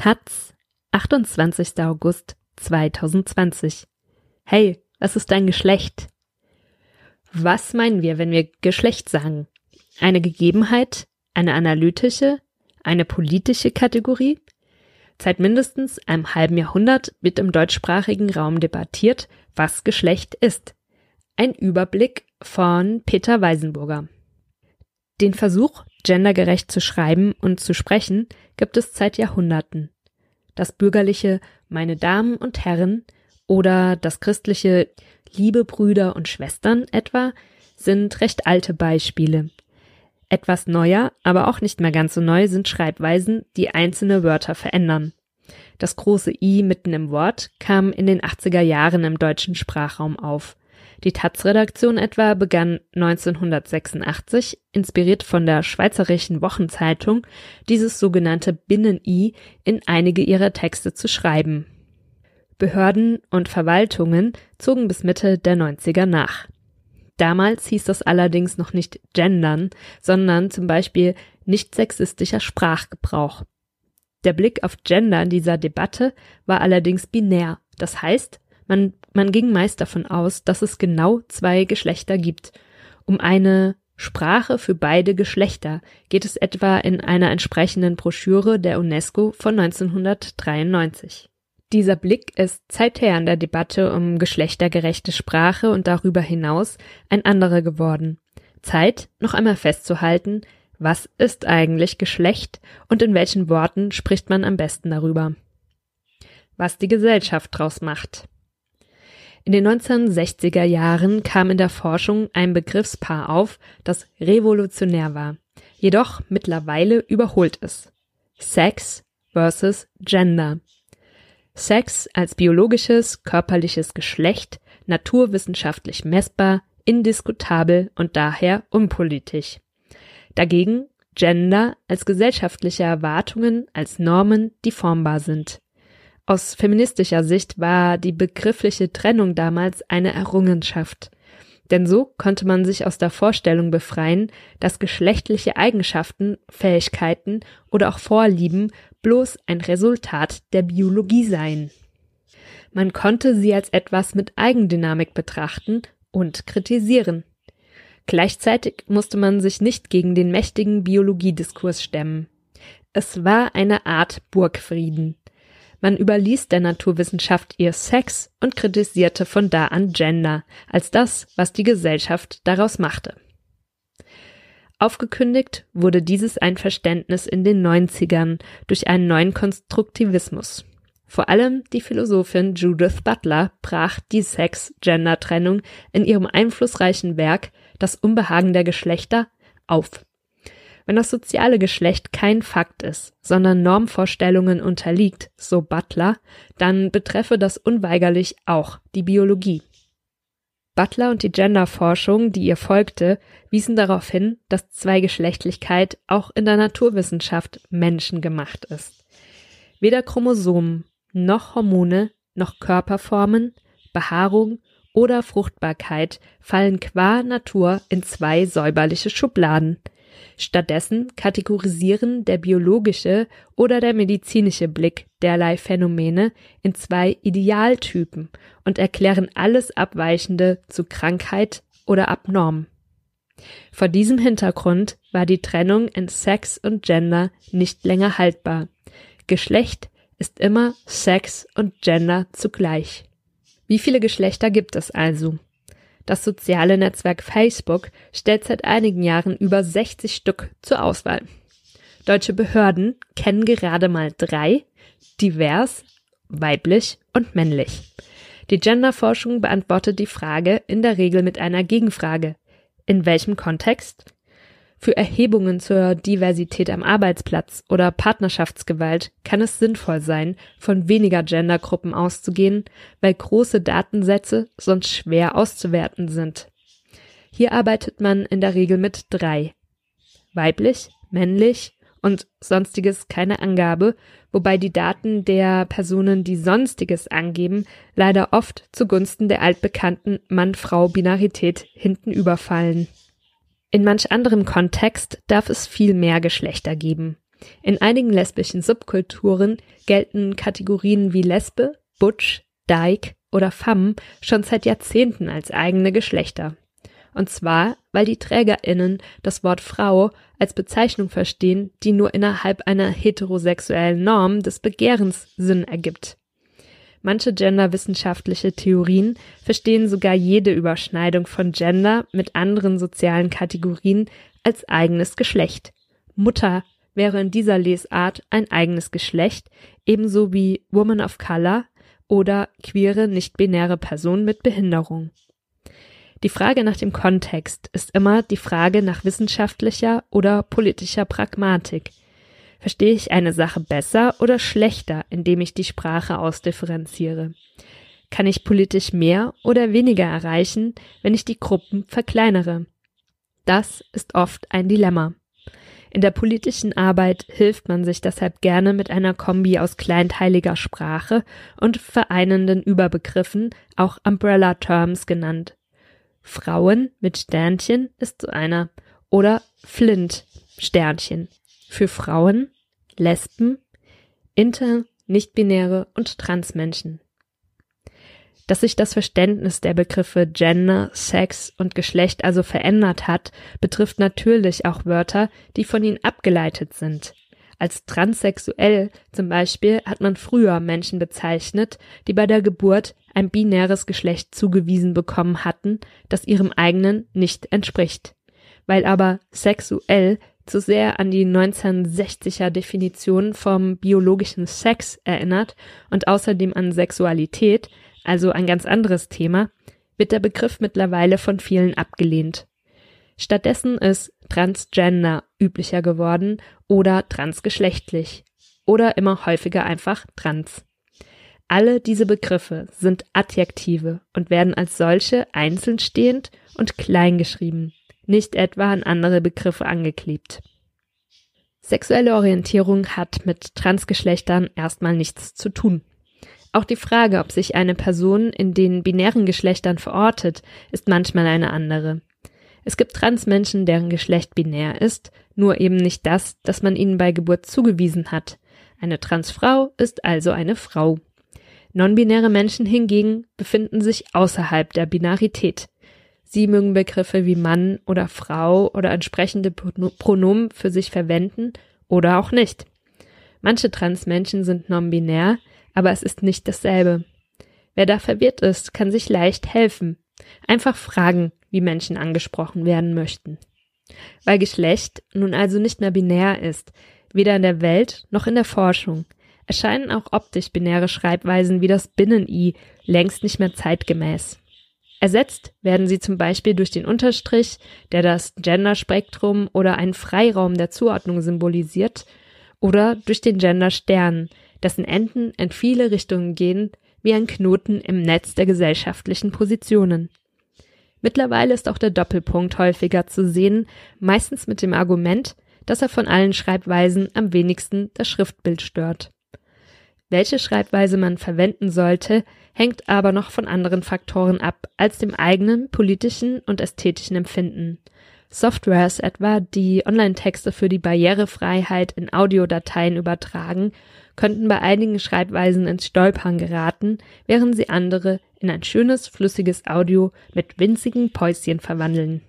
Taz, 28. August 2020. Hey, was ist dein Geschlecht? Was meinen wir, wenn wir Geschlecht sagen? Eine Gegebenheit, eine analytische, eine politische Kategorie? Seit mindestens einem halben Jahrhundert wird im deutschsprachigen Raum debattiert, was Geschlecht ist. Ein Überblick von Peter Weisenburger. Den Versuch, gendergerecht zu schreiben und zu sprechen, gibt es seit Jahrhunderten. Das bürgerliche Meine Damen und Herren oder das christliche Liebe Brüder und Schwestern etwa sind recht alte Beispiele. Etwas neuer, aber auch nicht mehr ganz so neu sind Schreibweisen, die einzelne Wörter verändern. Das große I mitten im Wort kam in den 80er Jahren im deutschen Sprachraum auf. Die Taz-Redaktion etwa begann 1986, inspiriert von der Schweizerischen Wochenzeitung, dieses sogenannte Binnen-I in einige ihrer Texte zu schreiben. Behörden und Verwaltungen zogen bis Mitte der 90er nach. Damals hieß das allerdings noch nicht gendern, sondern zum Beispiel nicht sexistischer Sprachgebrauch. Der Blick auf Gender in dieser Debatte war allerdings binär. Das heißt, man, man ging meist davon aus, dass es genau zwei Geschlechter gibt. Um eine Sprache für beide Geschlechter geht es etwa in einer entsprechenden Broschüre der UNESCO von 1993. Dieser Blick ist seither in der Debatte um geschlechtergerechte Sprache und darüber hinaus ein anderer geworden. Zeit, noch einmal festzuhalten, was ist eigentlich Geschlecht und in welchen Worten spricht man am besten darüber? Was die Gesellschaft draus macht. In den 1960er Jahren kam in der Forschung ein Begriffspaar auf, das revolutionär war, jedoch mittlerweile überholt ist. Sex versus Gender. Sex als biologisches, körperliches Geschlecht, naturwissenschaftlich messbar, indiskutabel und daher unpolitisch. Dagegen Gender als gesellschaftliche Erwartungen, als Normen, die formbar sind. Aus feministischer Sicht war die begriffliche Trennung damals eine Errungenschaft. Denn so konnte man sich aus der Vorstellung befreien, dass geschlechtliche Eigenschaften, Fähigkeiten oder auch Vorlieben bloß ein Resultat der Biologie seien. Man konnte sie als etwas mit Eigendynamik betrachten und kritisieren. Gleichzeitig musste man sich nicht gegen den mächtigen Biologiediskurs stemmen. Es war eine Art Burgfrieden. Man überließ der Naturwissenschaft ihr Sex und kritisierte von da an Gender als das, was die Gesellschaft daraus machte. Aufgekündigt wurde dieses Einverständnis in den 90ern durch einen neuen Konstruktivismus. Vor allem die Philosophin Judith Butler brach die Sex-Gender-Trennung in ihrem einflussreichen Werk Das Unbehagen der Geschlechter auf. Wenn das soziale Geschlecht kein Fakt ist, sondern Normvorstellungen unterliegt, so Butler, dann betreffe das unweigerlich auch die Biologie. Butler und die Genderforschung, die ihr folgte, wiesen darauf hin, dass Zweigeschlechtlichkeit auch in der Naturwissenschaft menschengemacht ist. Weder Chromosomen noch Hormone noch Körperformen, Behaarung oder Fruchtbarkeit fallen qua Natur in zwei säuberliche Schubladen. Stattdessen kategorisieren der biologische oder der medizinische Blick derlei Phänomene in zwei Idealtypen und erklären alles Abweichende zu Krankheit oder abnorm. Vor diesem Hintergrund war die Trennung in Sex und Gender nicht länger haltbar. Geschlecht ist immer Sex und Gender zugleich. Wie viele Geschlechter gibt es also? Das soziale Netzwerk Facebook stellt seit einigen Jahren über 60 Stück zur Auswahl. Deutsche Behörden kennen gerade mal drei, divers, weiblich und männlich. Die Genderforschung beantwortet die Frage in der Regel mit einer Gegenfrage. In welchem Kontext? Für Erhebungen zur Diversität am Arbeitsplatz oder Partnerschaftsgewalt kann es sinnvoll sein, von weniger Gendergruppen auszugehen, weil große Datensätze sonst schwer auszuwerten sind. Hier arbeitet man in der Regel mit drei. Weiblich, männlich und sonstiges keine Angabe, wobei die Daten der Personen, die sonstiges angeben, leider oft zugunsten der altbekannten Mann-Frau-Binarität hinten überfallen. In manch anderem Kontext darf es viel mehr Geschlechter geben. In einigen lesbischen Subkulturen gelten Kategorien wie Lesbe, Butch, Dyke oder Femme schon seit Jahrzehnten als eigene Geschlechter. Und zwar, weil die TrägerInnen das Wort Frau als Bezeichnung verstehen, die nur innerhalb einer heterosexuellen Norm des Begehrens Sinn ergibt. Manche genderwissenschaftliche Theorien verstehen sogar jede Überschneidung von Gender mit anderen sozialen Kategorien als eigenes Geschlecht. Mutter wäre in dieser Lesart ein eigenes Geschlecht, ebenso wie Woman of Color oder queere nicht-binäre Person mit Behinderung. Die Frage nach dem Kontext ist immer die Frage nach wissenschaftlicher oder politischer Pragmatik. Verstehe ich eine Sache besser oder schlechter, indem ich die Sprache ausdifferenziere? Kann ich politisch mehr oder weniger erreichen, wenn ich die Gruppen verkleinere? Das ist oft ein Dilemma. In der politischen Arbeit hilft man sich deshalb gerne mit einer Kombi aus kleinteiliger Sprache und vereinenden Überbegriffen, auch Umbrella Terms genannt. Frauen mit Sternchen ist so einer oder Flint Sternchen für Frauen, Lesben, Inter, Nichtbinäre und Transmenschen. Dass sich das Verständnis der Begriffe Gender, Sex und Geschlecht also verändert hat, betrifft natürlich auch Wörter, die von ihnen abgeleitet sind. Als transsexuell zum Beispiel hat man früher Menschen bezeichnet, die bei der Geburt ein binäres Geschlecht zugewiesen bekommen hatten, das ihrem eigenen nicht entspricht. Weil aber sexuell zu sehr an die 1960er Definition vom biologischen Sex erinnert und außerdem an Sexualität, also ein ganz anderes Thema, wird der Begriff mittlerweile von vielen abgelehnt. Stattdessen ist transgender üblicher geworden oder transgeschlechtlich oder immer häufiger einfach trans. Alle diese Begriffe sind Adjektive und werden als solche einzeln stehend und klein geschrieben nicht etwa an andere Begriffe angeklebt. Sexuelle Orientierung hat mit Transgeschlechtern erstmal nichts zu tun. Auch die Frage, ob sich eine Person in den binären Geschlechtern verortet, ist manchmal eine andere. Es gibt Transmenschen, deren Geschlecht binär ist, nur eben nicht das, das man ihnen bei Geburt zugewiesen hat. Eine Transfrau ist also eine Frau. Nonbinäre Menschen hingegen befinden sich außerhalb der Binarität. Sie mögen Begriffe wie Mann oder Frau oder entsprechende Pronomen für sich verwenden oder auch nicht. Manche Transmenschen sind non-binär, aber es ist nicht dasselbe. Wer da verwirrt ist, kann sich leicht helfen. Einfach fragen, wie Menschen angesprochen werden möchten. Weil Geschlecht nun also nicht mehr binär ist, weder in der Welt noch in der Forschung, erscheinen auch optisch binäre Schreibweisen wie das Binnen-I längst nicht mehr zeitgemäß. Ersetzt werden sie zum Beispiel durch den Unterstrich, der das Genderspektrum oder einen Freiraum der Zuordnung symbolisiert, oder durch den Genderstern, dessen Enden in viele Richtungen gehen, wie ein Knoten im Netz der gesellschaftlichen Positionen. Mittlerweile ist auch der Doppelpunkt häufiger zu sehen, meistens mit dem Argument, dass er von allen Schreibweisen am wenigsten das Schriftbild stört. Welche Schreibweise man verwenden sollte, hängt aber noch von anderen Faktoren ab als dem eigenen politischen und ästhetischen Empfinden. Softwares etwa, die Online-Texte für die Barrierefreiheit in Audiodateien übertragen, könnten bei einigen Schreibweisen ins Stolpern geraten, während sie andere in ein schönes, flüssiges Audio mit winzigen Päuschen verwandeln.